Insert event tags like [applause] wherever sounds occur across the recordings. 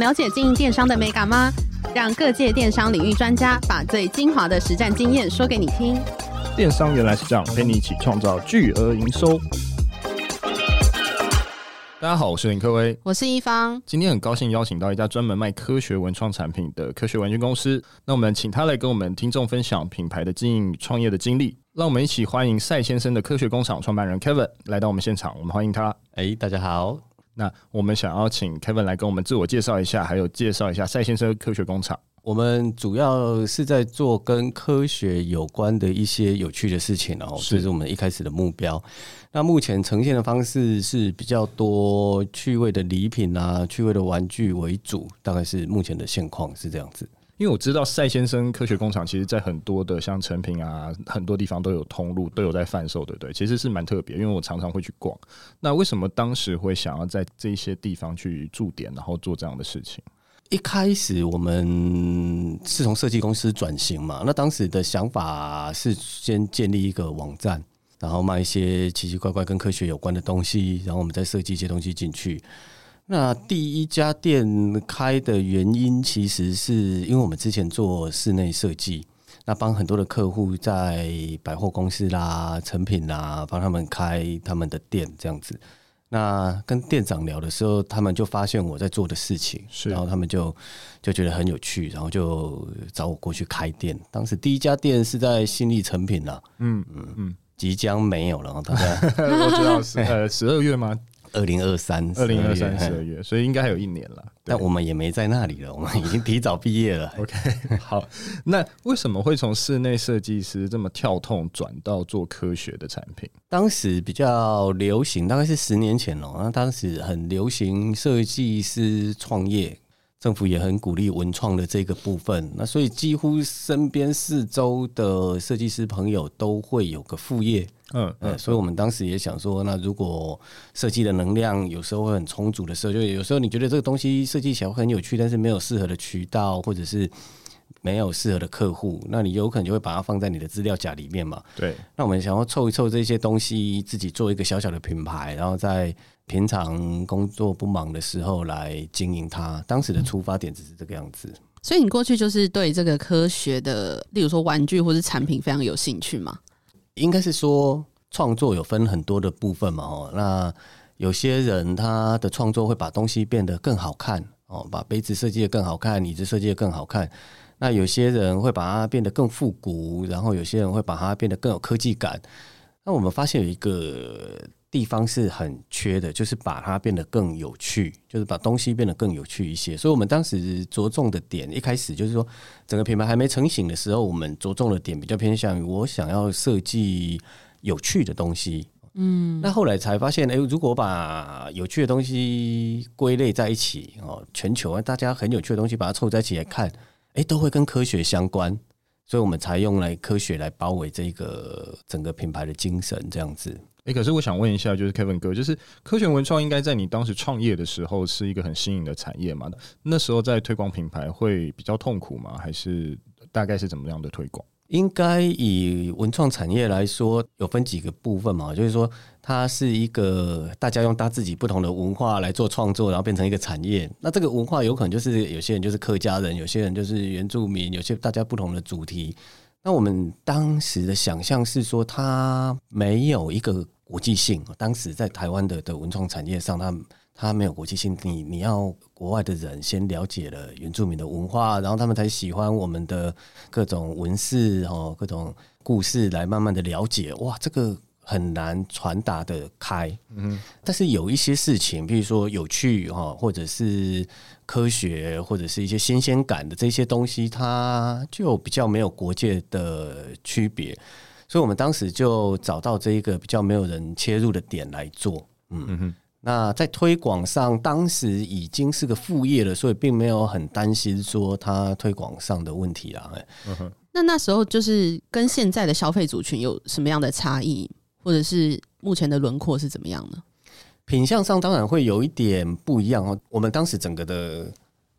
了解经营电商的美感吗？让各界电商领域专家把最精华的实战经验说给你听。电商原来是这样，陪你一起创造巨额营收。大家好，我是林科威，我是一方。今天很高兴邀请到一家专门卖科学文创产品的科学玩具公司。那我们请他来跟我们听众分享品牌的经营创业的经历。让我们一起欢迎赛先生的科学工厂创办人 Kevin 来到我们现场。我们欢迎他。哎，大家好。那我们想要请 Kevin 来跟我们自我介绍一下，还有介绍一下赛先生科学工厂。我们主要是在做跟科学有关的一些有趣的事情，然后这是我们一开始的目标。那目前呈现的方式是比较多趣味的礼品啊，趣味的玩具为主，大概是目前的现况是这样子。因为我知道赛先生科学工厂，其实在很多的像成品啊，很多地方都有通路，都有在贩售，对不对？其实是蛮特别，因为我常常会去逛。那为什么当时会想要在这些地方去驻点，然后做这样的事情？一开始我们是从设计公司转型嘛，那当时的想法是先建立一个网站，然后卖一些奇奇怪怪跟科学有关的东西，然后我们再设计一些东西进去。那第一家店开的原因，其实是因为我们之前做室内设计，那帮很多的客户在百货公司啦、成品啦，帮他们开他们的店这样子。那跟店长聊的时候，他们就发现我在做的事情，然后他们就就觉得很有趣，然后就找我过去开店。当时第一家店是在新力成品啦，嗯嗯嗯，即将没有了，大概 [laughs] 我知道是呃十二月吗？二零二三，二零二三十二月，所以应该还有一年了。但我们也没在那里了，[laughs] 我们已经提早毕业了。[laughs] OK，好，那为什么会从室内设计师这么跳痛转到做科学的产品？当时比较流行，大概是十年前了。那当时很流行设计师创业。政府也很鼓励文创的这个部分，那所以几乎身边四周的设计师朋友都会有个副业，嗯嗯，所以我们当时也想说，那如果设计的能量有时候会很充足的时候，就有时候你觉得这个东西设计起来会很有趣，但是没有适合的渠道，或者是没有适合的客户，那你有可能就会把它放在你的资料夹里面嘛。对，那我们想要凑一凑这些东西，自己做一个小小的品牌，然后在。平常工作不忙的时候来经营它，当时的出发点只是这个样子。嗯。所以你过去就是对这个科学的，例如说玩具或是产品非常有兴趣吗？应该是说创作有分很多的部分嘛。哦，那有些人他的创作会把东西变得更好看哦，把杯子设计的更好看，椅子设计的更好看。那有些人会把它变得更复古，然后有些人会把它变得更有科技感。那我们发现有一个。地方是很缺的，就是把它变得更有趣，就是把东西变得更有趣一些。所以，我们当时着重的点，一开始就是说，整个品牌还没成型的时候，我们着重的点比较偏向于我想要设计有趣的东西。嗯，那后来才发现，诶，如果把有趣的东西归类在一起，哦，全球啊大家很有趣的东西，把它凑在一起来看，诶，都会跟科学相关，所以我们才用来科学来包围这个整个品牌的精神，这样子。哎、可是我想问一下，就是 Kevin 哥，就是科学文创应该在你当时创业的时候是一个很新颖的产业嘛？那时候在推广品牌会比较痛苦吗？还是大概是怎么样的推广？应该以文创产业来说，有分几个部分嘛，就是说它是一个大家用他自己不同的文化来做创作，然后变成一个产业。那这个文化有可能就是有些人就是客家人，有些人就是原住民，有些大家不同的主题。那我们当时的想象是说，它没有一个国际性。当时在台湾的的文创产业上，它它没有国际性。你你要国外的人先了解了原住民的文化，然后他们才喜欢我们的各种文饰哦，各种故事来慢慢的了解。哇，这个。很难传达的开，嗯，但是有一些事情，比如说有趣哈，或者是科学，或者是一些新鲜感的这些东西，它就比较没有国界的区别，所以我们当时就找到这一个比较没有人切入的点来做，嗯哼。那在推广上，当时已经是个副业了，所以并没有很担心说它推广上的问题啦。嗯哼。那那时候就是跟现在的消费族群有什么样的差异？或者是目前的轮廓是怎么样呢？品相上当然会有一点不一样哦。我们当时整个的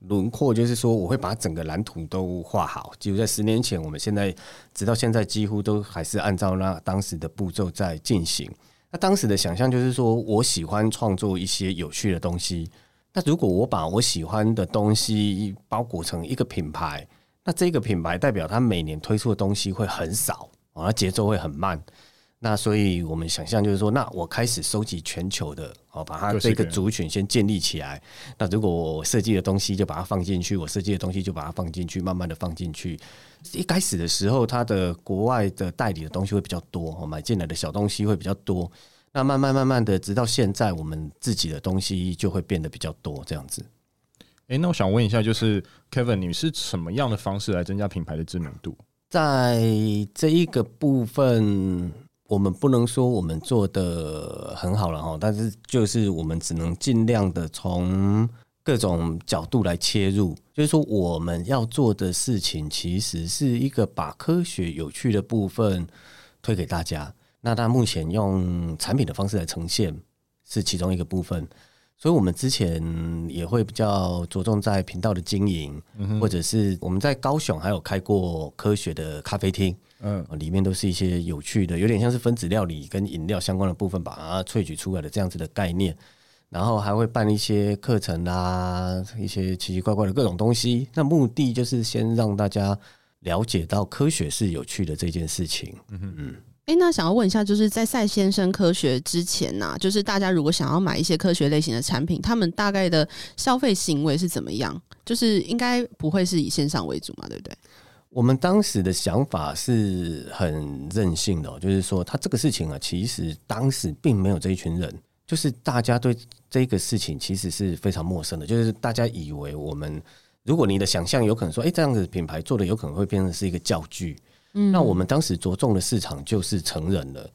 轮廓就是说，我会把整个蓝图都画好。就在十年前，我们现在直到现在几乎都还是按照那当时的步骤在进行。那当时的想象就是说，我喜欢创作一些有趣的东西，那如果我把我喜欢的东西包裹成一个品牌，那这个品牌代表它每年推出的东西会很少，啊，节奏会很慢。那所以我们想象就是说，那我开始收集全球的，哦，把它这个族群先建立起来。那如果我设计的东西就把它放进去，我设计的东西就把它放进去，慢慢的放进去。一开始的时候，它的国外的代理的东西会比较多，哦，买进来的小东西会比较多。那慢慢慢慢的，直到现在，我们自己的东西就会变得比较多，这样子。诶，那我想问一下，就是 Kevin，你是什么样的方式来增加品牌的知名度？在这一个部分，我们不能说我们做的很好了哈，但是就是我们只能尽量的从各种角度来切入，就是说我们要做的事情，其实是一个把科学有趣的部分推给大家。那它目前用产品的方式来呈现是其中一个部分，所以我们之前也会比较着重在频道的经营，或者是我们在高雄还有开过科学的咖啡厅，嗯，里面都是一些有趣的，有点像是分子料理跟饮料相关的部分，把它萃取出来的这样子的概念，然后还会办一些课程啊，一些奇奇怪怪的各种东西，那目的就是先让大家了解到科学是有趣的这件事情，嗯嗯。哎，那想要问一下，就是在赛先生科学之前呐、啊，就是大家如果想要买一些科学类型的产品，他们大概的消费行为是怎么样？就是应该不会是以线上为主嘛，对不对？我们当时的想法是很任性的、就是说，他这个事情啊，其实当时并没有这一群人，就是大家对这个事情其实是非常陌生的，就是大家以为我们，如果你的想象有可能说，哎，这样子品牌做的有可能会变成是一个教具。嗯，那我们当时着重的市场就是成人了，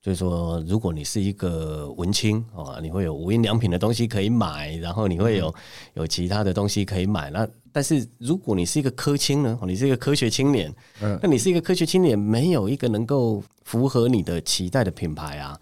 就是说，如果你是一个文青啊，你会有无印良品的东西可以买，然后你会有有其他的东西可以买。那但是如果你是一个科青呢，你是一个科学青年，嗯，那你是一个科学青年，没有一个能够符合你的期待的品牌啊。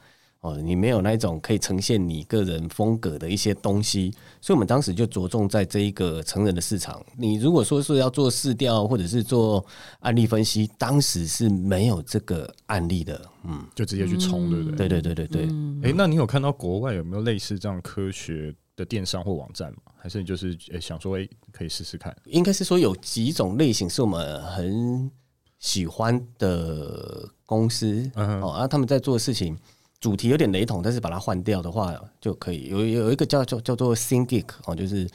哦，你没有那一种可以呈现你个人风格的一些东西，所以我们当时就着重在这一个成人的市场。你如果说是要做市调或者是做案例分析，当时是没有这个案例的，嗯，就直接去冲，对不对？对对对对对。哎，那你有看到国外有没有类似这样科学的电商或网站吗？还是你就是诶想说，哎，可以试试看？应该是说有几种类型是我们很喜欢的公司，嗯、哦，啊，他们在做的事情。主题有点雷同，但是把它换掉的话就可以。有有一个叫叫叫做 ThinkGeek 哦，就是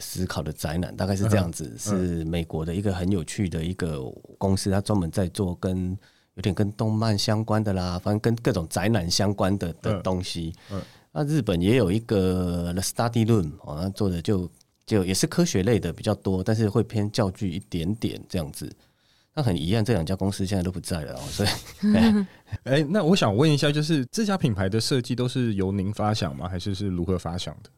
思考的宅男，大概是这样子。嗯、是美国的一个很有趣的一个公司，它专门在做跟有点跟动漫相关的啦，反正跟各种宅男相关的的东西。嗯，那日本也有一个 The Study Room 哦，他做的就就也是科学类的比较多，但是会偏教具一点点这样子。那很遗憾，这两家公司现在都不在了哦。[laughs] 所以，[laughs] 哎、欸，那我想问一下，就是这家品牌的设计都是由您发想吗？还是是如何发想的？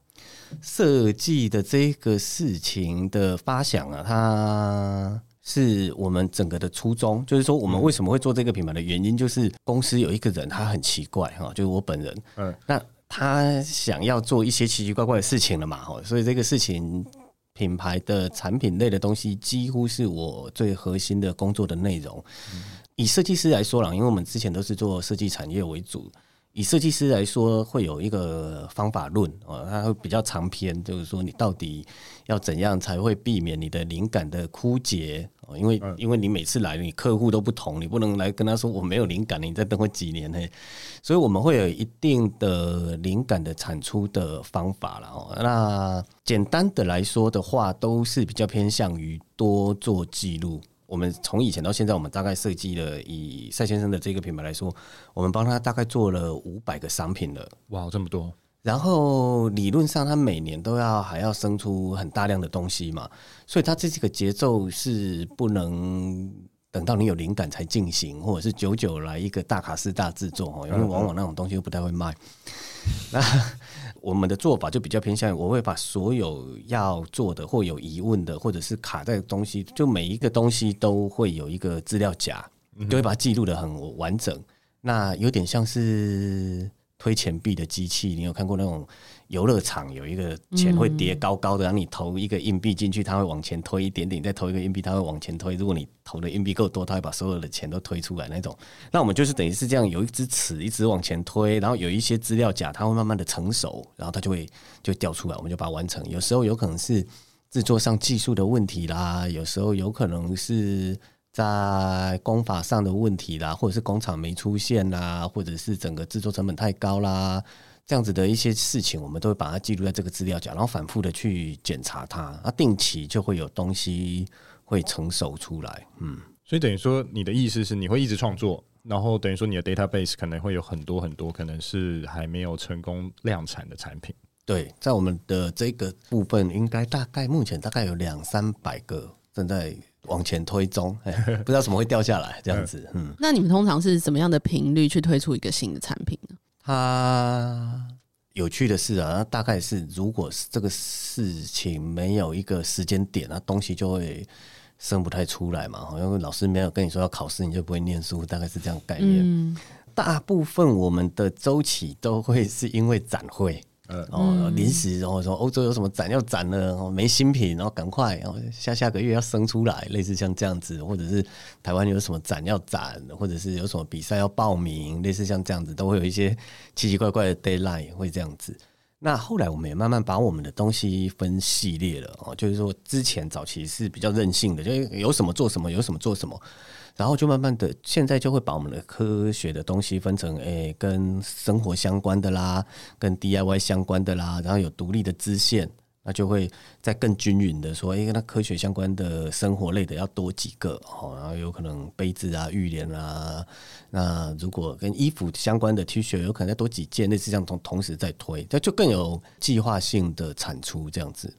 设计的这个事情的发想啊，它是我们整个的初衷，就是说我们为什么会做这个品牌的原因，就是公司有一个人他很奇怪哈，就是我本人。嗯，那他想要做一些奇奇怪怪的事情了嘛？哈，所以这个事情。品牌的产品类的东西几乎是我最核心的工作的内容。以设计师来说啦，因为我们之前都是做设计产业为主。以设计师来说，会有一个方法论啊，它会比较长篇，就是说你到底要怎样才会避免你的灵感的枯竭哦？因为因为你每次来，你客户都不同，你不能来跟他说我没有灵感，你再等我几年呢？所以我们会有一定的灵感的产出的方法了哦。那简单的来说的话，都是比较偏向于多做记录。我们从以前到现在，我们大概设计了以赛先生的这个品牌来说，我们帮他大概做了五百个商品了。哇，这么多！然后理论上，他每年都要还要生出很大量的东西嘛，所以他这几个节奏是不能等到你有灵感才进行，或者是久久来一个大卡司大制作哦，因为往往那种东西又不太会卖。那我们的做法就比较偏向，我会把所有要做的或有疑问的，或者是卡在的东西，就每一个东西都会有一个资料夹，就会把它记录得很完整。那有点像是推钱币的机器，你有看过那种游乐场有一个钱会叠高高的，然后你投一个硬币进去，它会往前推一点点，再投一个硬币，它会往前推。如果你投的硬币够多，它会把所有的钱都推出来那种。那我们就是等于是这样，有一支尺一直往前推，然后有一些资料夹，它会慢慢的成熟，然后它就会就掉出来，我们就把它完成。有时候有可能是制作上技术的问题啦，有时候有可能是。在工法上的问题啦，或者是工厂没出现啦，或者是整个制作成本太高啦，这样子的一些事情，我们都会把它记录在这个资料夹，然后反复的去检查它，那定期就会有东西会成熟出来。嗯，所以等于说，你的意思是你会一直创作，然后等于说你的 database 可能会有很多很多，可能是还没有成功量产的产品。对，在我们的这个部分，应该大概目前大概有两三百个正在。往前推中，[laughs] 不知道怎么会掉下来，这样子。[laughs] 嗯，那你们通常是怎么样的频率去推出一个新的产品呢？它有趣的是啊，那大概是如果是这个事情没有一个时间点，那东西就会生不太出来嘛。因为老师没有跟你说要考试，你就不会念书，大概是这样概念。嗯，大部分我们的周期都会是因为展会。呃，哦，临时，然后说欧洲有什么展要展了，没新品，然后赶快，然后下下个月要生出来，类似像这样子，或者是台湾有什么展要展，或者是有什么比赛要报名，类似像这样子，都会有一些奇奇怪怪的 deadline 会这样子。那后来我们也慢慢把我们的东西分系列了，哦，就是说之前早期是比较任性的，就有什么做什么，有什么做什么。然后就慢慢的，现在就会把我们的科学的东西分成，诶、跟生活相关的啦，跟 DIY 相关的啦，然后有独立的支线，那就会再更均匀的说，诶、欸，跟它科学相关的生活类的要多几个，哦，然后有可能杯子啊、浴帘啊，那如果跟衣服相关的 T 恤，有可能再多几件，类似这样同同时在推，那就更有计划性的产出这样子。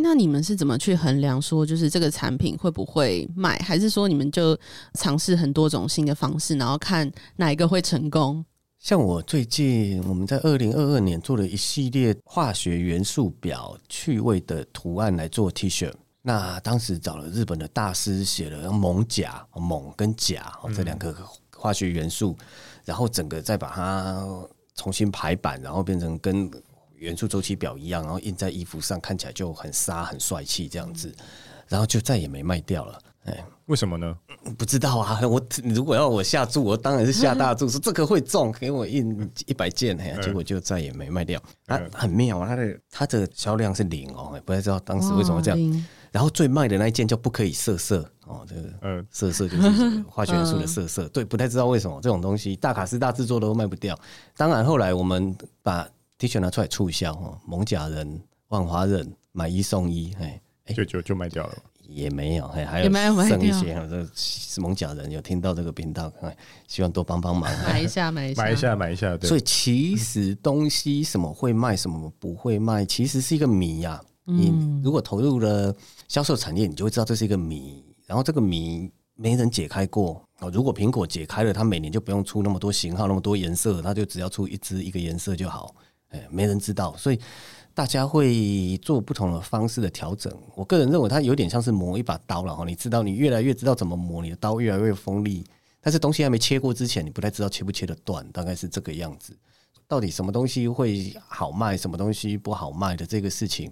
那你们是怎么去衡量说，就是这个产品会不会卖，还是说你们就尝试很多种新的方式，然后看哪一个会成功？像我最近我们在二零二二年做了一系列化学元素表趣味的图案来做 T 恤，那当时找了日本的大师写了锰钾、锰跟钾这两个化学元素，然后整个再把它重新排版，然后变成跟。元素周期表一样，然后印在衣服上，看起来就很杀、很帅气这样子，然后就再也没卖掉了。哎，为什么呢？不知道啊。我 [laughs] 如果要我下注，我当然是下大注，说这个会中，给我印一百件，哎，结果就再也没卖掉。啊，很妙啊，它的它的销量是零哦，不太知道当时为什么这样。然后最卖的那一件就不可以色色哦，这个嗯，色色就是化学元素的色色，对，不太知道为什么这种东西大卡司大制作都卖不掉。当然后来我们把 T 恤拿出来促销哦，蒙甲人、万华人买一送一，哎，就就就卖掉了，也没有，还有剩一些，这是蒙甲人有听到这个频道，希望多帮帮忙，买一下，买一下，买一下，买一下。对，所以其实东西什么会卖，什么不会卖，其实是一个谜呀。你如果投入了销售产业，你就会知道这是一个谜，然后这个谜没人解开过。哦，如果苹果解开了，它每年就不用出那么多型号、那么多颜色，它就只要出一支一个颜色就好。哎，没人知道，所以大家会做不同的方式的调整。我个人认为，它有点像是磨一把刀了哈。你知道，你越来越知道怎么磨，你的刀越来越锋利。但是东西还没切过之前，你不太知道切不切得断，大概是这个样子。到底什么东西会好卖，什么东西不好卖的这个事情，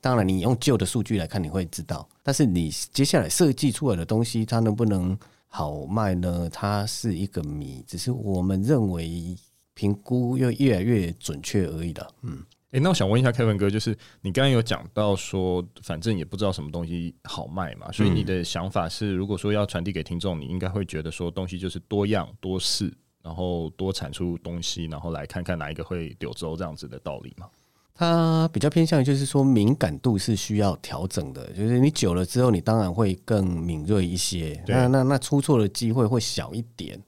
当然你用旧的数据来看，你会知道。但是你接下来设计出来的东西，它能不能好卖呢？它是一个谜。只是我们认为。评估又越来越准确而已的。嗯，哎、欸，那我想问一下 Kevin 哥，就是你刚刚有讲到说，反正也不知道什么东西好卖嘛，所以你的想法是，如果说要传递给听众，你应该会觉得说，东西就是多样多试，然后多产出东西，然后来看看哪一个会柳州这样子的道理嘛？它比较偏向于就是说，敏感度是需要调整的，就是你久了之后，你当然会更敏锐一些，对那那那出错的机会会小一点。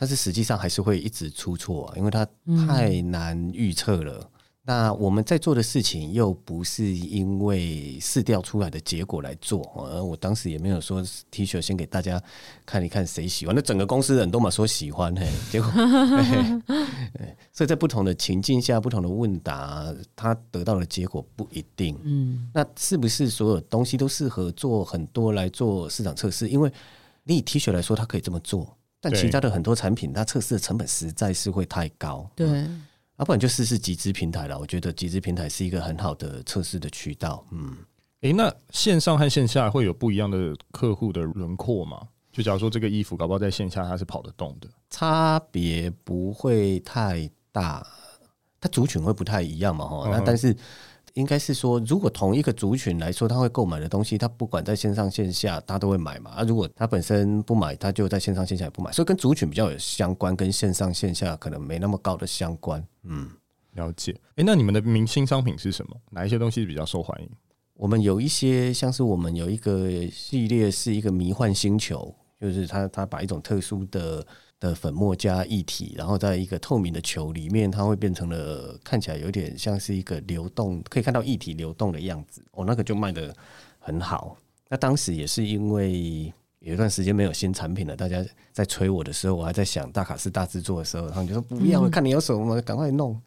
但是实际上还是会一直出错啊，因为它太难预测了。嗯、那我们在做的事情又不是因为试调出来的结果来做，而我当时也没有说 T 恤先给大家看一看谁喜欢，那整个公司人都嘛说喜欢，嘿，[laughs] 结果，所以在不同的情境下、不同的问答，他得到的结果不一定。嗯，那是不是所有东西都适合做很多来做市场测试？因为你以 T 恤来说，它可以这么做。但其他的很多产品，它测试的成本实在是会太高。对，啊，不然就试试集资平台了。我觉得集资平台是一个很好的测试的渠道。嗯，诶，那线上和线下会有不一样的客户的轮廓吗？就假如说这个衣服搞不好在线下它是跑得动的，差别不会太大，它族群会不太一样嘛，哈。那但是应该是说，如果同一个族群来说，他会购买的东西，他不管在线上线下，他都会买嘛。啊，如果他本身不买，他就在线上线下也不买，所以跟族群比较有相关，跟线上线下可能没那么高的相关。嗯，了解。诶，那你们的明星商品是什么？哪一些东西比较受欢迎？我们有一些像是我们有一个系列是一个迷幻星球。就是他，他把一种特殊的的粉末加液体，然后在一个透明的球里面，它会变成了看起来有点像是一个流动，可以看到液体流动的样子。哦，那个就卖得很好。那当时也是因为有一段时间没有新产品了，大家在催我的时候，我还在想大卡司大制作的时候，他们就说不要，看你有什么，赶快弄。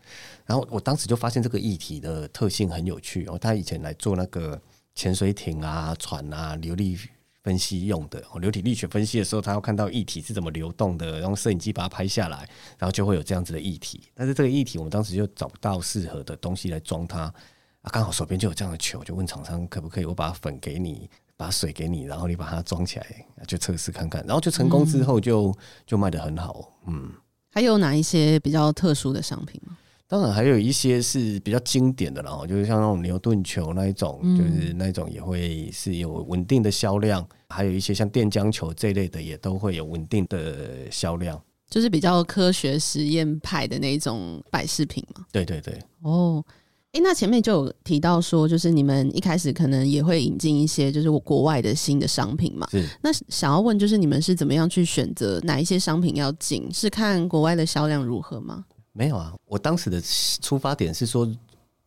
然后我当时就发现这个液体的特性很有趣哦，他以前来做那个潜水艇啊、船啊、流力。分析用的流体力学分析的时候，他要看到液体是怎么流动的，然后摄影机把它拍下来，然后就会有这样子的液体。但是这个液体我们当时就找不到适合的东西来装它啊，刚好手边就有这样的球，就问厂商可不可以我把粉给你，把水给你，然后你把它装起来，就测试看看，然后就成功之后就就卖得很好。嗯，还有哪一些比较特殊的商品吗？当然还有一些是比较经典的，然后就是像那种牛顿球那一种，就是那一种也会是有稳定的销量。还有一些像电浆球这一类的，也都会有稳定的销量。就是比较科学实验派的那种摆饰品嘛。对对对。哦，哎，那前面就有提到说，就是你们一开始可能也会引进一些就是国外的新的商品嘛。是。那想要问，就是你们是怎么样去选择哪一些商品要进？是看国外的销量如何吗？没有啊，我当时的出发点是说，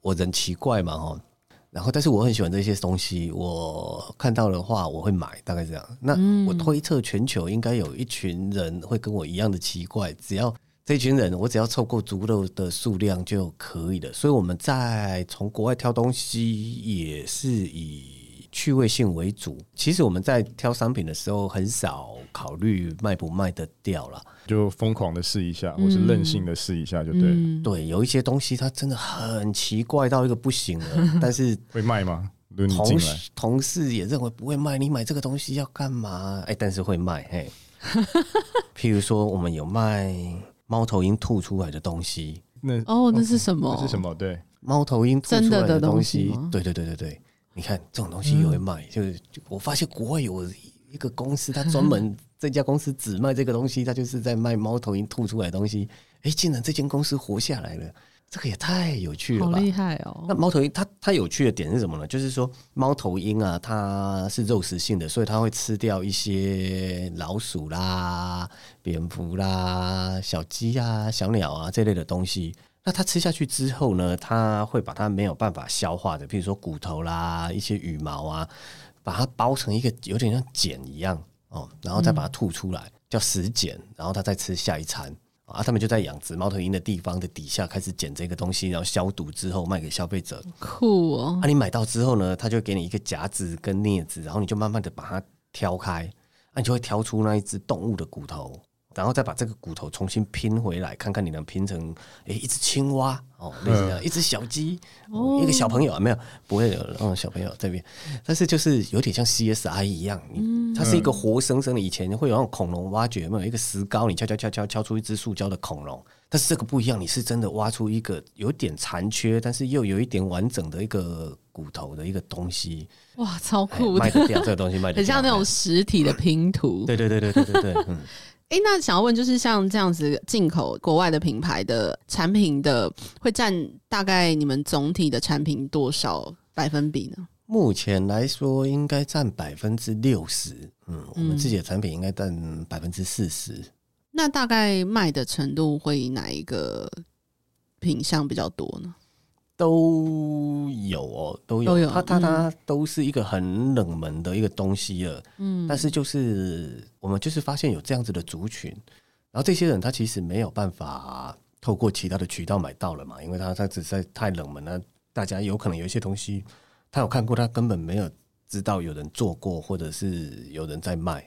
我人奇怪嘛，哦，然后但是我很喜欢这些东西，我看到的话我会买，大概这样。那我推测全球应该有一群人会跟我一样的奇怪，只要这群人，我只要凑够足够的数量就可以了。所以我们在从国外挑东西也是以。趣味性为主，其实我们在挑商品的时候很少考虑卖不卖得掉了，就疯狂的试一下，或是任性的试一下就对了。嗯、对，有一些东西它真的很奇怪到一个不行了，[laughs] 但是会卖吗？同事同事也认为不会卖，你买这个东西要干嘛？哎、欸，但是会卖。嘿，[laughs] 譬如说我们有卖猫头鹰吐出来的东西，那哦，那是什么？那是什么？对，猫头鹰吐出来的东西，东西对对对对对。你看这种东西也会卖，嗯、就是我发现国外有一个公司，它专门 [laughs] 这家公司只卖这个东西，它就是在卖猫头鹰吐出来的东西。哎，竟然这间公司活下来了，这个也太有趣了吧！好厉害哦！那猫头鹰它它有趣的点是什么呢？就是说猫头鹰啊，它是肉食性的，所以它会吃掉一些老鼠啦、蝙蝠啦、小鸡啊、小鸟啊这类的东西。那它吃下去之后呢，它会把它没有办法消化的，比如说骨头啦、一些羽毛啊，把它包成一个有点像茧一样哦，然后再把它吐出来，嗯、叫食茧，然后它再吃下一餐啊。他们就在养殖猫头鹰的地方的底下开始捡这个东西，然后消毒之后卖给消费者。酷哦！啊，你买到之后呢，他就给你一个夹子跟镊子，然后你就慢慢的把它挑开，啊你就会挑出那一只动物的骨头。然后再把这个骨头重新拼回来，看看你能拼成诶一只青蛙哦，类似这样一只小鸡，哦、一个小朋友啊，没有不会有嗯小朋友这边，但是就是有点像 CSI 一样，它是一个活生生的。以前会有那种恐龙挖掘，有没有一个石膏，你敲敲敲敲敲出一只塑胶的恐龙，但是这个不一样，你是真的挖出一个有点残缺，但是又有一点完整的一个骨头的一个东西。哇，超酷的！卖得掉这个东西卖得掉，很像那种实体的拼图。对对对对对对对，嗯。哎，那想要问，就是像这样子进口国外的品牌的产品的，会占大概你们总体的产品多少百分比呢？目前来说，应该占百分之六十。嗯，我们自己的产品应该占百分之四十。那大概卖的程度会哪一个品相比较多呢？都有哦，都有，都有，它它它都是一个很冷门的一个东西了，嗯，但是就是我们就是发现有这样子的族群，然后这些人他其实没有办法透过其他的渠道买到了嘛，因为他他只在太冷门了，大家有可能有一些东西他有看过，他根本没有知道有人做过，或者是有人在卖，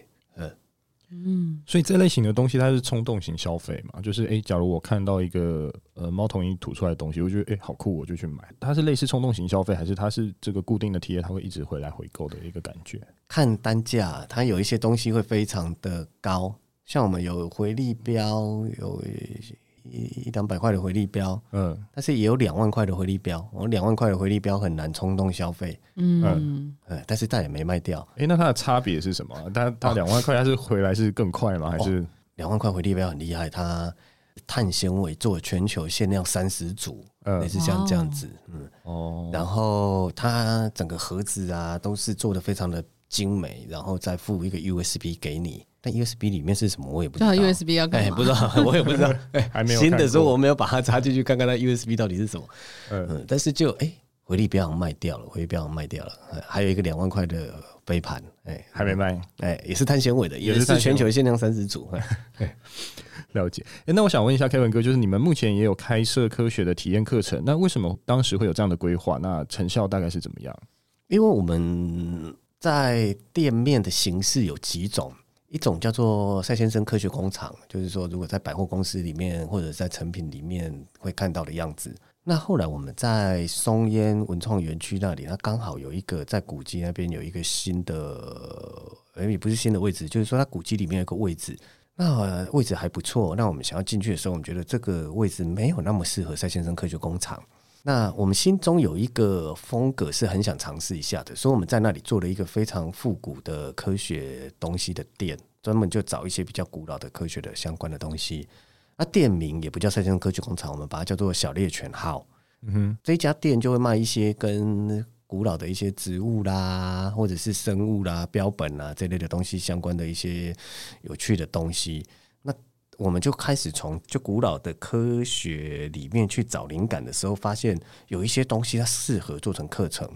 嗯。嗯，所以这类型的东西它是冲动型消费嘛，就是诶、欸，假如我看到一个呃猫头鹰吐出来的东西，我觉得诶、欸、好酷，我就去买。它是类似冲动型消费，还是它是这个固定的体验，它会一直回来回购的一个感觉？看单价，它有一些东西会非常的高，像我们有回力标，有一一两百块的回力标，嗯，但是也有两万块的回力标。我两万块的回力标很难冲动消费，嗯嗯，但是它也没卖掉。哎、欸，那它的差别是什么？它它两万块，它是回来是更快吗？还是两万块回力标很厉害？它碳纤维做全球限量三十组，嗯，也是像这样子，嗯哦，然后它整个盒子啊都是做的非常的精美，然后再附一个 USB 给你。但 USB 里面是什么？我也不知道。USB 要干嘛？不知道，[laughs] 我也不知道。[laughs] 还没有新的时候，我没有把它插进去看看它 USB 到底是什么。嗯，但是就哎，回力标卖掉了，回力标卖掉了。还有一个两万块的杯盘，哎，还没卖。哎，也是碳纤维的，也是全球限量三十组。[laughs] 了解。哎，那我想问一下 Kevin 哥，就是你们目前也有开设科学的体验课程，那为什么当时会有这样的规划？那成效大概是怎么样？因为我们在店面的形式有几种。一种叫做赛先生科学工厂，就是说，如果在百货公司里面或者在成品里面会看到的样子。那后来我们在松烟文创园区那里，它刚好有一个在古迹那边有一个新的，也不是新的位置，就是说它古迹里面有个位置，那位置还不错。那我们想要进去的时候，我们觉得这个位置没有那么适合赛先生科学工厂。那我们心中有一个风格是很想尝试一下的，所以我们在那里做了一个非常复古的科学东西的店，专门就找一些比较古老的科学的相关的东西。那店名也不叫赛先生科学工厂，我们把它叫做小猎犬号。嗯哼，这一家店就会卖一些跟古老的一些植物啦，或者是生物啦、标本啦这类的东西相关的一些有趣的东西。我们就开始从就古老的科学里面去找灵感的时候，发现有一些东西它适合做成课程，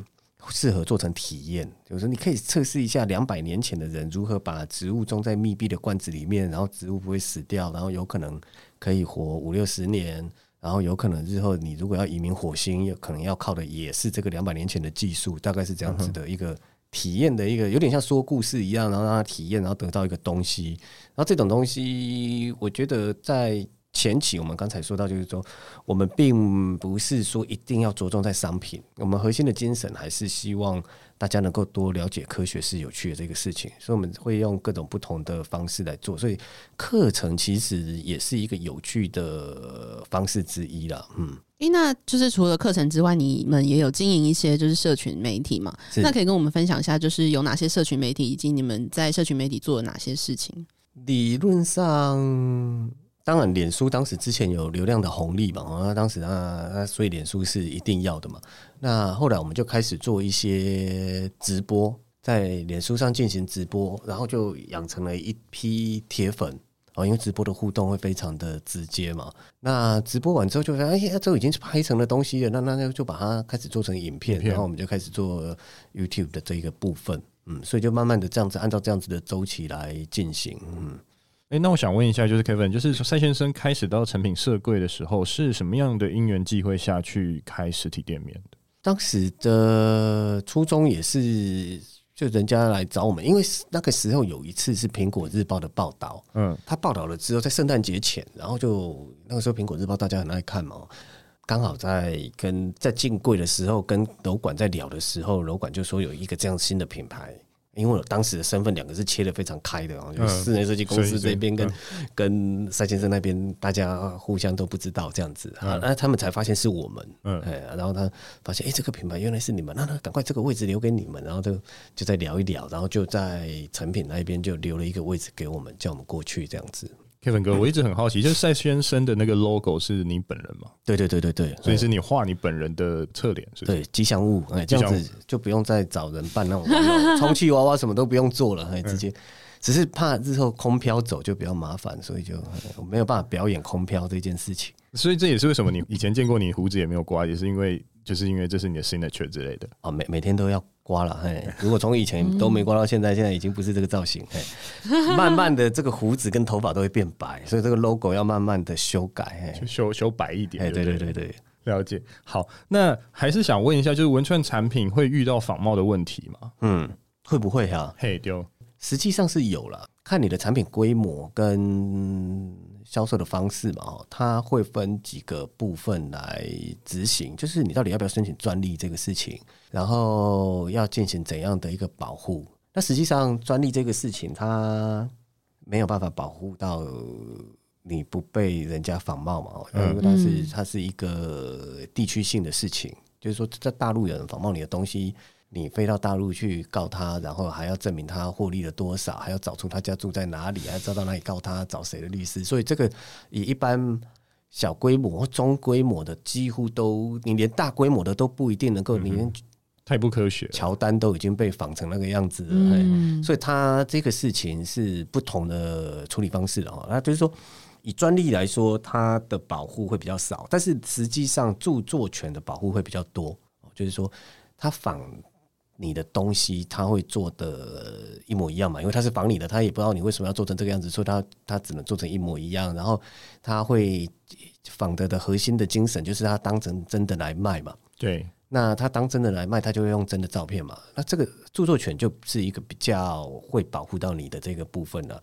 适合做成体验。就是你可以测试一下两百年前的人如何把植物种在密闭的罐子里面，然后植物不会死掉，然后有可能可以活五六十年，然后有可能日后你如果要移民火星，有可能要靠的也是这个两百年前的技术，大概是这样子的一个。体验的一个有点像说故事一样，然后让他体验，然后得到一个东西。然后这种东西，我觉得在前期我们刚才说到，就是说我们并不是说一定要着重在商品，我们核心的精神还是希望。大家能够多了解科学是有趣的这个事情，所以我们会用各种不同的方式来做。所以课程其实也是一个有趣的方式之一啦。嗯，诶，那就是除了课程之外，你们也有经营一些就是社群媒体嘛？那可以跟我们分享一下，就是有哪些社群媒体，以及你们在社群媒体做了哪些事情？理论上。当然，脸书当时之前有流量的红利嘛，那当时啊，所以脸书是一定要的嘛。那后来我们就开始做一些直播，在脸书上进行直播，然后就养成了一批铁粉哦。因为直播的互动会非常的直接嘛。那直播完之后就说，哎呀，这已经是拍成了东西了，那那就把它开始做成影片，然后我们就开始做 YouTube 的这一个部分。嗯，所以就慢慢的这样子，按照这样子的周期来进行。嗯。哎、欸，那我想问一下，就是 Kevin，就是赛先生开始到成品设柜的时候，是什么样的因缘际会下去开实体店面的？当时的初衷也是，就人家来找我们，因为那个时候有一次是苹果日报的报道，嗯，他报道了之后，在圣诞节前，然后就那个时候苹果日报大家很爱看嘛，刚好在跟在进柜的时候，跟楼管在聊的时候，楼管就说有一个这样新的品牌。因为我当时的身份两个是切的非常开的啊，就室内设计公司这边跟跟赛先生那边大家互相都不知道这样子。啊，那他们才发现是我们，嗯，哎然后他发现哎，这个品牌原来是你们，那那赶快这个位置留给你们，然后就就再聊一聊，然后就在成品那边就留了一个位置给我们，叫我们过去这样子。Kevin 哥，我一直很好奇，就是赛先生的那个 logo 是你本人吗？对对对对对，所以是你画你本人的侧脸，是对吉祥物，哎，这样子就不用再找人扮那种充气娃娃，什么都不用做了，哎，直接，只是怕日后空飘走就比较麻烦，所以就没有办法表演空飘这件事情。所以这也是为什么你以前见过你胡子也没有刮，也是因为就是因为这是你的 signature 之类的哦，每每天都要。刮了，嘿！如果从以前都没刮到现在，现在已经不是这个造型，嘿。[laughs] 慢慢的，这个胡子跟头发都会变白，所以这个 logo 要慢慢的修改，嘿修修白一点。对对对对，了解。好，那还是想问一下，就是文创产品会遇到仿冒的问题吗？嗯，会不会哈？嘿，丢。实际上是有了，看你的产品规模跟销售的方式嘛，哦，它会分几个部分来执行，就是你到底要不要申请专利这个事情，然后要进行怎样的一个保护。那实际上专利这个事情，它没有办法保护到你不被人家仿冒嘛，因为它是它是一个地区性的事情，就是说在大陆有人仿冒你的东西。你飞到大陆去告他，然后还要证明他获利了多少，还要找出他家住在哪里，还要知道到哪里告他，找谁的律师。所以这个以一般小规模或中规模的，几乎都你连大规模的都不一定能够，你连太不科学。乔丹都已经被仿成那个样子了，嗯，所以他这个事情是不同的处理方式了。那就是说，以专利来说，它的保护会比较少，但是实际上著作权的保护会比较多。就是说，他仿。你的东西他会做的一模一样嘛？因为他是仿你的，他也不知道你为什么要做成这个样子，所以他他只能做成一模一样。然后他会仿的的核心的精神就是他当成真的来卖嘛。对，那他当真的来卖，他就会用真的照片嘛。那这个著作权就是一个比较会保护到你的这个部分了，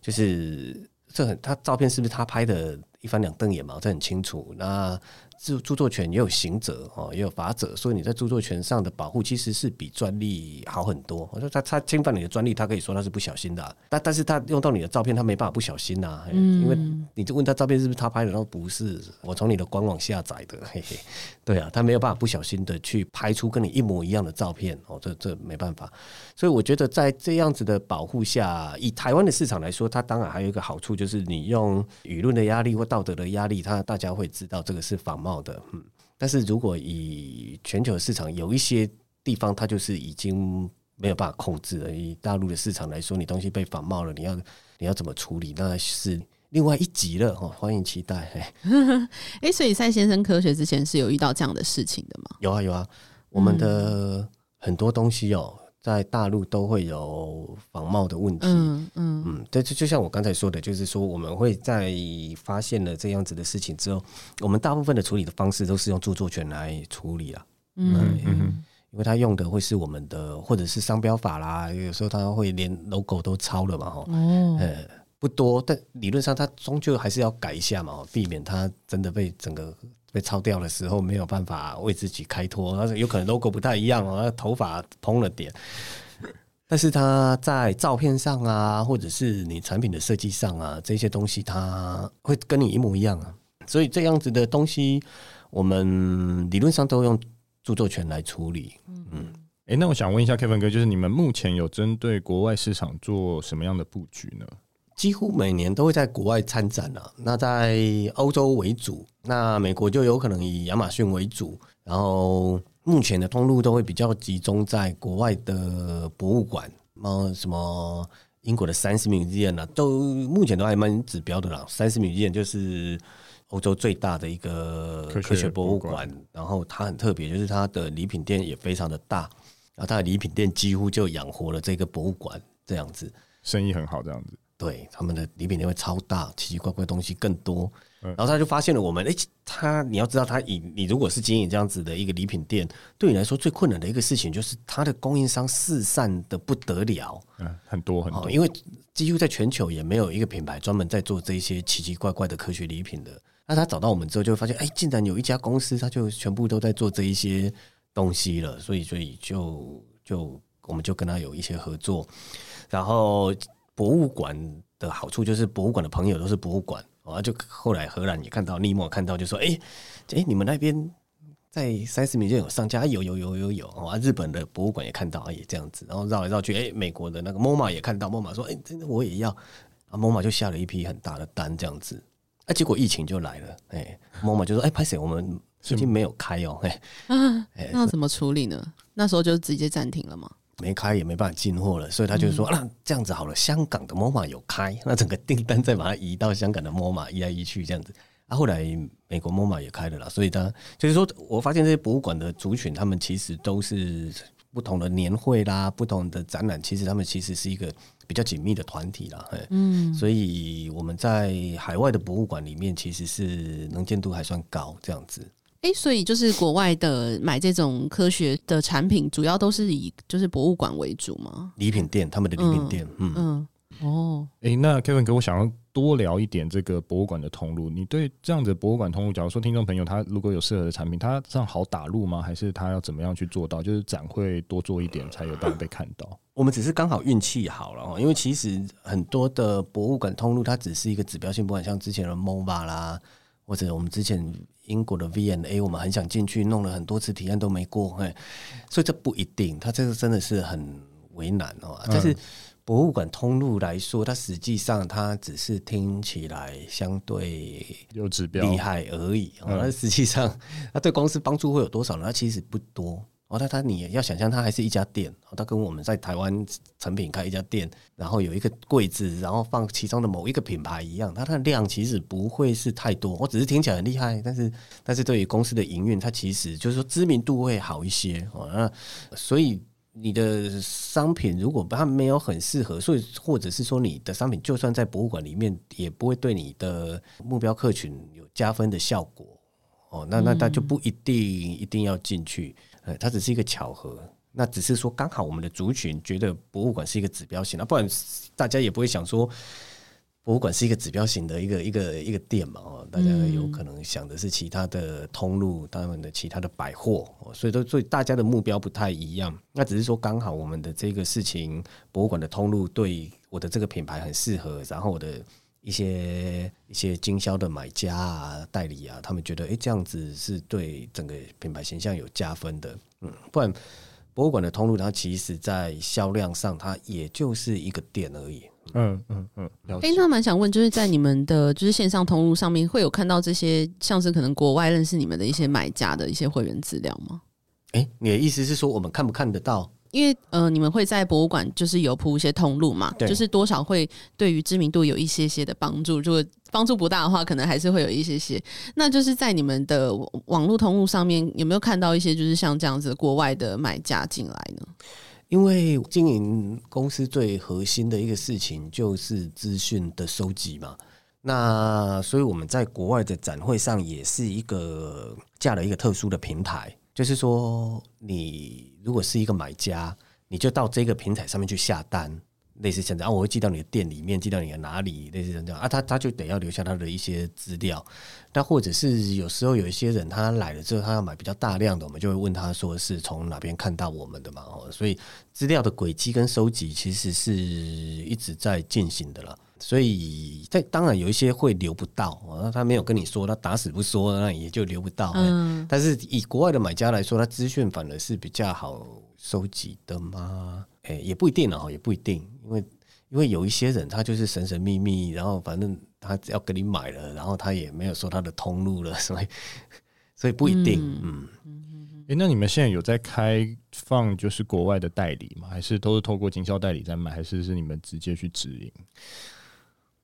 就是这很他照片是不是他拍的一翻两瞪眼嘛？这很清楚。那着著作权也有刑责哦，也有法则，所以你在著作权上的保护其实是比专利好很多。我说他他侵犯你的专利，他可以说他是不小心的，啊，但但是他用到你的照片，他没办法不小心呐，啊，因为你就问他照片是不是他拍的，他说不是，我从你的官网下载的，嘿嘿，对啊，他没有办法不小心的去拍出跟你一模一样的照片哦，这这没办法。所以我觉得在这样子的保护下，以台湾的市场来说，它当然还有一个好处，就是你用舆论的压力或道德的压力，他大家会知道这个是仿冒。的，嗯，但是如果以全球市场，有一些地方它就是已经没有办法控制了。以大陆的市场来说，你东西被仿冒了，你要你要怎么处理？那是另外一集了哦。欢迎期待。哎、[laughs] 欸，所以赛先生科学之前是有遇到这样的事情的吗？有啊有啊，我们的很多东西哦。在大陆都会有仿冒的问题，嗯嗯嗯，这就就像我刚才说的，就是说我们会在发现了这样子的事情之后，我们大部分的处理的方式都是用著作权来处理了，嗯嗯，因为他用的会是我们的或者是商标法啦，有时候他会连 logo 都抄了嘛，哈，哦，呃，不多，但理论上它终究还是要改一下嘛，避免它真的被整个。被抄掉的时候没有办法为自己开脱，但是有可能 logo 不太一样哦，头发蓬了点，但是它在照片上啊，或者是你产品的设计上啊，这些东西它会跟你一模一样啊，所以这样子的东西，我们理论上都用著作权来处理。嗯，诶，那我想问一下 Kevin 哥，就是你们目前有针对国外市场做什么样的布局呢？几乎每年都会在国外参展了。那在欧洲为主，那美国就有可能以亚马逊为主。然后目前的通路都会比较集中在国外的博物馆，什么英国的 Science Museum 啊，都目前都还蛮指标的啦。Science Museum 就是欧洲最大的一个科学博物馆，然后它很特别，就是它的礼品店也非常的大，然后它的礼品店几乎就养活了这个博物馆，这样子生意很好，这样子。对，他们的礼品店会超大，奇奇怪怪的东西更多。然后他就发现了我们，哎，他你要知道，他以你如果是经营这样子的一个礼品店，对你来说最困难的一个事情就是他的供应商四散的不得了，嗯，很多很多，因为几乎在全球也没有一个品牌专门在做这些奇奇怪怪的科学礼品的。那他找到我们之后，就会发现，哎，竟然有一家公司，他就全部都在做这一些东西了。所以，所以就就我们就跟他有一些合作，然后。博物馆的好处就是，博物馆的朋友都是博物馆啊。就后来荷兰也看到，尼莫看到就说：“哎、欸，哎、欸，你们那边在三十米就有上家，有有有有有啊！”日本的博物馆也看到，也这样子，然后绕来绕去，哎、欸，美国的那个 MoMA 也看到，MoMA 说：“哎、欸，真的我也要。”啊，MoMA 就下了一批很大的单，这样子。啊，结果疫情就来了，哎、欸、，MoMA 就说：“哎、欸，拍谢，我们最近没有开哦。”哎，啊，那要怎么处理呢？那时候就直接暂停了吗？没开也没办法进货了，所以他就说：“那、嗯啊、这样子好了，香港的 MoMA 有开，[laughs] 那整个订单再把它移到香港的 MoMA，移来移去这样子。啊，后来美国 MoMA 也开了啦，所以他就是说，我发现这些博物馆的族群，他们其实都是不同的年会啦，不同的展览，其实他们其实是一个比较紧密的团体啦。嗯，所以我们在海外的博物馆里面，其实是能见度还算高，这样子。”哎、欸，所以就是国外的买这种科学的产品，主要都是以就是博物馆为主吗？礼品店，他们的礼品店，嗯嗯，哦，哎、欸，那 Kevin 给我想要多聊一点这个博物馆的通路。你对这样子博物馆通路，假如说听众朋友他如果有适合的产品，他这样好打入吗？还是他要怎么样去做到？就是展会多做一点，才有办法被看到。我们只是刚好运气好了哦，因为其实很多的博物馆通路，它只是一个指标性，不管像之前的 MOBA 啦，或者我们之前英国的 V&A，我们很想进去，弄了很多次提案都没过，嘿，所以这不一定，它这个真的是很为难哦。但是博物馆通路来说，它实际上它只是听起来相对有指标厉害而已，那实际上它对公司帮助会有多少呢？它其实不多。哦，他他你要想象，他还是一家店，他跟我们在台湾成品开一家店，然后有一个柜子，然后放其中的某一个品牌一样，它的量其实不会是太多。我只是听起来很厉害，但是但是对于公司的营运，它其实就是说知名度会好一些哦。那所以你的商品如果它没有很适合，所以或者是说你的商品就算在博物馆里面，也不会对你的目标客群有加分的效果。哦，那那他就不一定一定要进去。呃，它只是一个巧合，那只是说刚好我们的族群觉得博物馆是一个指标型，那不然大家也不会想说博物馆是一个指标型的一个一个一个店嘛，哦，大家有可能想的是其他的通路，他们的其他的百货，所以都所以大家的目标不太一样，那只是说刚好我们的这个事情，博物馆的通路对我的这个品牌很适合，然后我的。一些一些经销的买家啊、代理啊，他们觉得，哎，这样子是对整个品牌形象有加分的。嗯，不然博物馆的通路，它其实在销量上，它也就是一个店而已。嗯嗯嗯。哎、嗯，那蛮想问，就是在你们的就是线上通路上面，会有看到这些像是可能国外认识你们的一些买家的一些会员资料吗？哎，你的意思是说，我们看不看得到？因为呃，你们会在博物馆就是有铺一些通路嘛，就是多少会对于知名度有一些些的帮助。如果帮助不大的话，可能还是会有一些些。那就是在你们的网络通路上面，有没有看到一些就是像这样子国外的买家进来呢？因为经营公司最核心的一个事情就是资讯的收集嘛。那所以我们在国外的展会上也是一个架了一个特殊的平台。就是说，你如果是一个买家，你就到这个平台上面去下单，类似像这样，我会寄到你的店里面，寄到你的哪里，类似这样啊，他他就得要留下他的一些资料。那或者是有时候有一些人他来了之后，他要买比较大量的，我们就会问他说是从哪边看到我们的嘛？哦，所以资料的轨迹跟收集其实是一直在进行的了。所以，在当然有一些会留不到，那他没有跟你说，他打死不说，那也就留不到。嗯，但是以国外的买家来说，他资讯反而是比较好收集的吗？哎，也不一定哦，也不一定，因为因为有一些人他就是神神秘秘，然后反正他只要给你买了，然后他也没有说他的通路了，[laughs] 所以所以不一定。嗯嗯，哎，那你们现在有在开放就是国外的代理吗？还是都是透过经销代理在买？还是是你们直接去直营？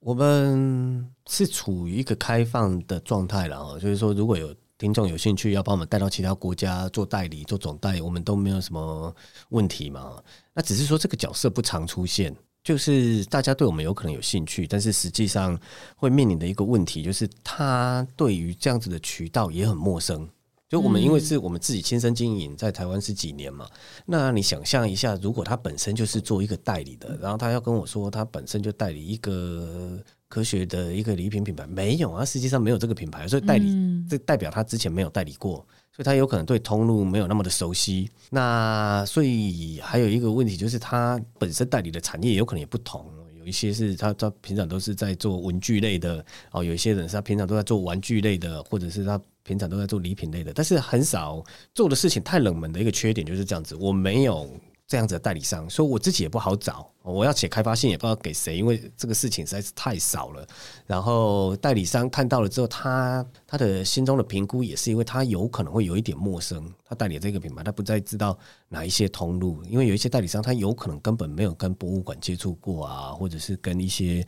我们是处于一个开放的状态了啊，就是说，如果有听众有兴趣要把我们带到其他国家做代理、做总代，我们都没有什么问题嘛。那只是说这个角色不常出现，就是大家对我们有可能有兴趣，但是实际上会面临的一个问题，就是他对于这样子的渠道也很陌生。就我们因为是我们自己亲身经营，在台湾是几年嘛，那你想象一下，如果他本身就是做一个代理的，然后他要跟我说他本身就代理一个科学的一个礼品品牌，没有啊，实际上没有这个品牌，所以代理这代表他之前没有代理过，所以他有可能对通路没有那么的熟悉。那所以还有一个问题就是，他本身代理的产业有可能也不同，有一些是他他平常都是在做文具类的哦，有一些人是他平常都在做玩具类的，或者是他。平常都在做礼品类的，但是很少做的事情太冷门的一个缺点就是这样子，我没有这样子的代理商，所以我自己也不好找，我要写开发信也不知道给谁，因为这个事情实在是太少了。然后代理商看到了之后，他他的心中的评估也是因为他有可能会有一点陌生，他代理这个品牌，他不再知道哪一些通路，因为有一些代理商他有可能根本没有跟博物馆接触过啊，或者是跟一些。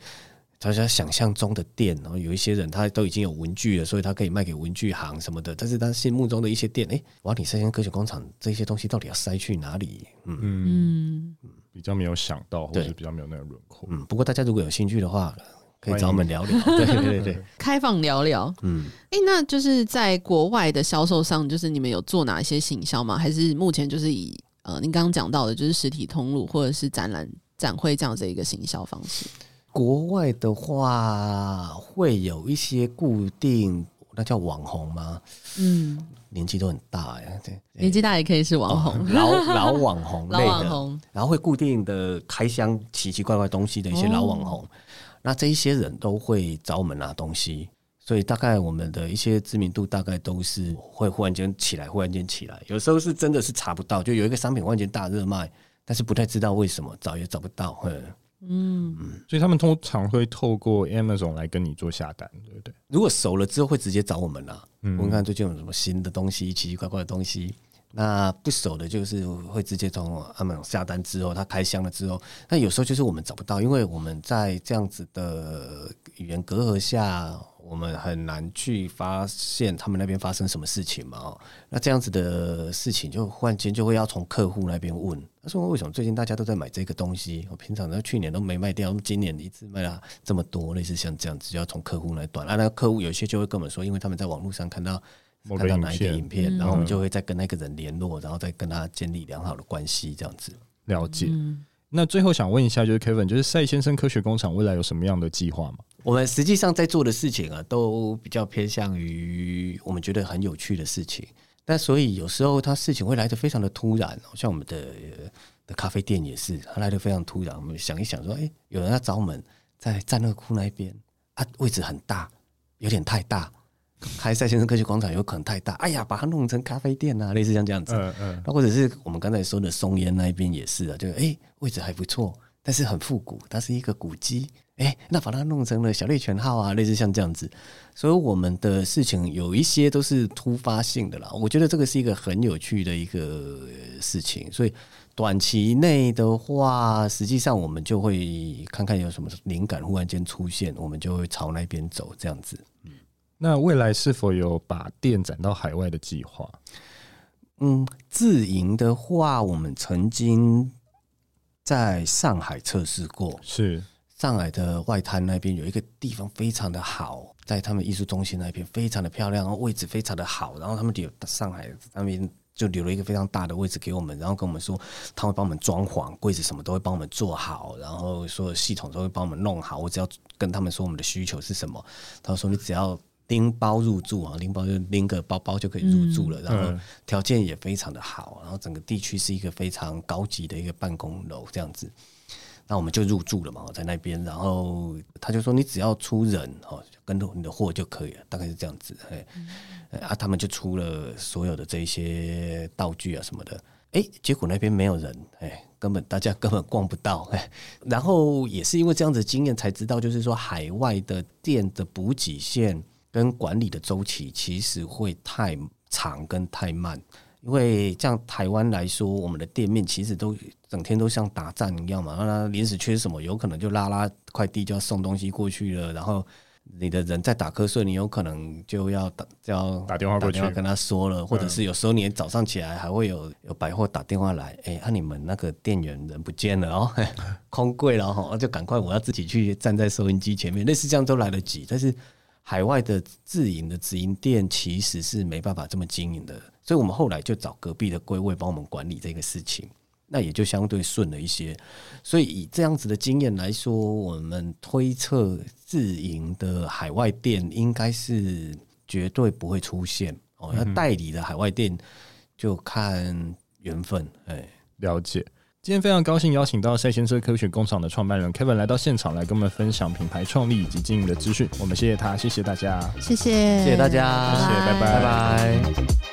大家想象中的店，然后有一些人他都已经有文具了，所以他可以卖给文具行什么的。但是他心目中的一些店，哎，瓦里赛先科学工厂这些东西到底要塞去哪里？嗯嗯，比较没有想到，或者是比较没有那个轮廓。嗯，不过大家如果有兴趣的话，可以找我们聊聊。对对对对，[laughs] 开放聊聊。嗯，哎，那就是在国外的销售上，就是你们有做哪些行销吗？还是目前就是以呃，您刚刚讲到的，就是实体通路或者是展览展会这样子一个行销方式？国外的话，会有一些固定，那叫网红吗？嗯，年纪都很大呀，对，年纪大也可以是网红，哦、老老网红类的，老网红，[laughs] 然后会固定的开箱奇奇怪怪东西的一些老网红，哦、那这一些人都会找我们拿东西，所以大概我们的一些知名度大概都是会忽然间起来，忽然间起来，有时候是真的是查不到，就有一个商品忽然间大热卖，但是不太知道为什么，找也找不到，嗯。嗯，所以他们通常会透过 Amazon 来跟你做下单，对不对？如果熟了之后，会直接找我们啦。嗯，我们看最近有什么新的东西，奇奇怪怪的东西。那不熟的，就是会直接从他们下单之后，他开箱了之后，那有时候就是我们找不到，因为我们在这样子的语言隔阂下。我们很难去发现他们那边发生什么事情嘛？那这样子的事情，就忽然间就会要从客户那边问，他说为什么最近大家都在买这个东西？我平常呢去年都没卖掉，今年一次卖了这么多，类似像这样子，要从客户来断。啊，那客户有些就会跟我们说，因为他们在网络上看到看到哪一个影片，然后我们就会再跟那个人联络，然后再跟他建立良好的关系，这样子了解。那最后想问一下，就是 Kevin，就是赛先生科学工厂未来有什么样的计划吗？我们实际上在做的事情啊，都比较偏向于我们觉得很有趣的事情。但所以有时候它事情会来的非常的突然，像我们的的咖啡店也是，它来的非常突然。我们想一想说，哎，有人要找我们在战乐库那边，啊，位置很大，有点太大。开赛先生科学广场有可能太大，哎呀，把它弄成咖啡店啊，类似像这样子。嗯嗯。那或者是我们刚才说的松烟那一边也是啊，就哎位置还不错，但是很复古，它是一个古迹。哎，那把它弄成了小猎犬号啊，类似像这样子。所以我们的事情有一些都是突发性的啦。我觉得这个是一个很有趣的一个事情。所以短期内的话，实际上我们就会看看有什么灵感忽然间出现，我们就会朝那边走这样子。那未来是否有把店展到海外的计划？嗯，自营的话，我们曾经在上海测试过。是上海的外滩那边有一个地方非常的好，在他们艺术中心那边非常的漂亮，然后位置非常的好，然后他们有上海那边就留了一个非常大的位置给我们，然后跟我们说他会帮我们装潢，柜子什么都会帮我们做好，然后所有系统都会帮我们弄好。我只要跟他们说我们的需求是什么，他说你只要。拎包入住啊，拎包就拎个包包就可以入住了，嗯、然后条件也非常的好，然后整个地区是一个非常高级的一个办公楼这样子，那我们就入住了嘛，在那边，然后他就说你只要出人哦，跟着你的货就可以了，大概是这样子，哎，嗯、啊，他们就出了所有的这些道具啊什么的，哎，结果那边没有人，哎，根本大家根本逛不到，哎，然后也是因为这样子的经验才知道，就是说海外的店的补给线。跟管理的周期其实会太长跟太慢，因为像台湾来说，我们的店面其实都整天都像打仗一样嘛，然后临时缺什么，有可能就拉拉快递就要送东西过去了，然后你的人在打瞌睡，你有可能就要打就要打电话过去跟他说了，或者是有时候你早上起来还会有有百货打电话来，哎、欸，啊你们那个店员人不见了哦，[laughs] 空柜了哈，就赶快我要自己去站在收音机前面，类似这样都来得及，但是。海外的自营的直营店其实是没办法这么经营的，所以我们后来就找隔壁的柜位帮我们管理这个事情，那也就相对顺了一些。所以以这样子的经验来说，我们推测自营的海外店应该是绝对不会出现哦。那代理的海外店就看缘分，哎，了解。今天非常高兴邀请到赛先生科学工厂的创办人 Kevin 来到现场，来跟我们分享品牌创立以及经营的资讯。我们谢谢他，谢谢大家，谢谢，谢谢大家，谢谢，拜拜，拜拜。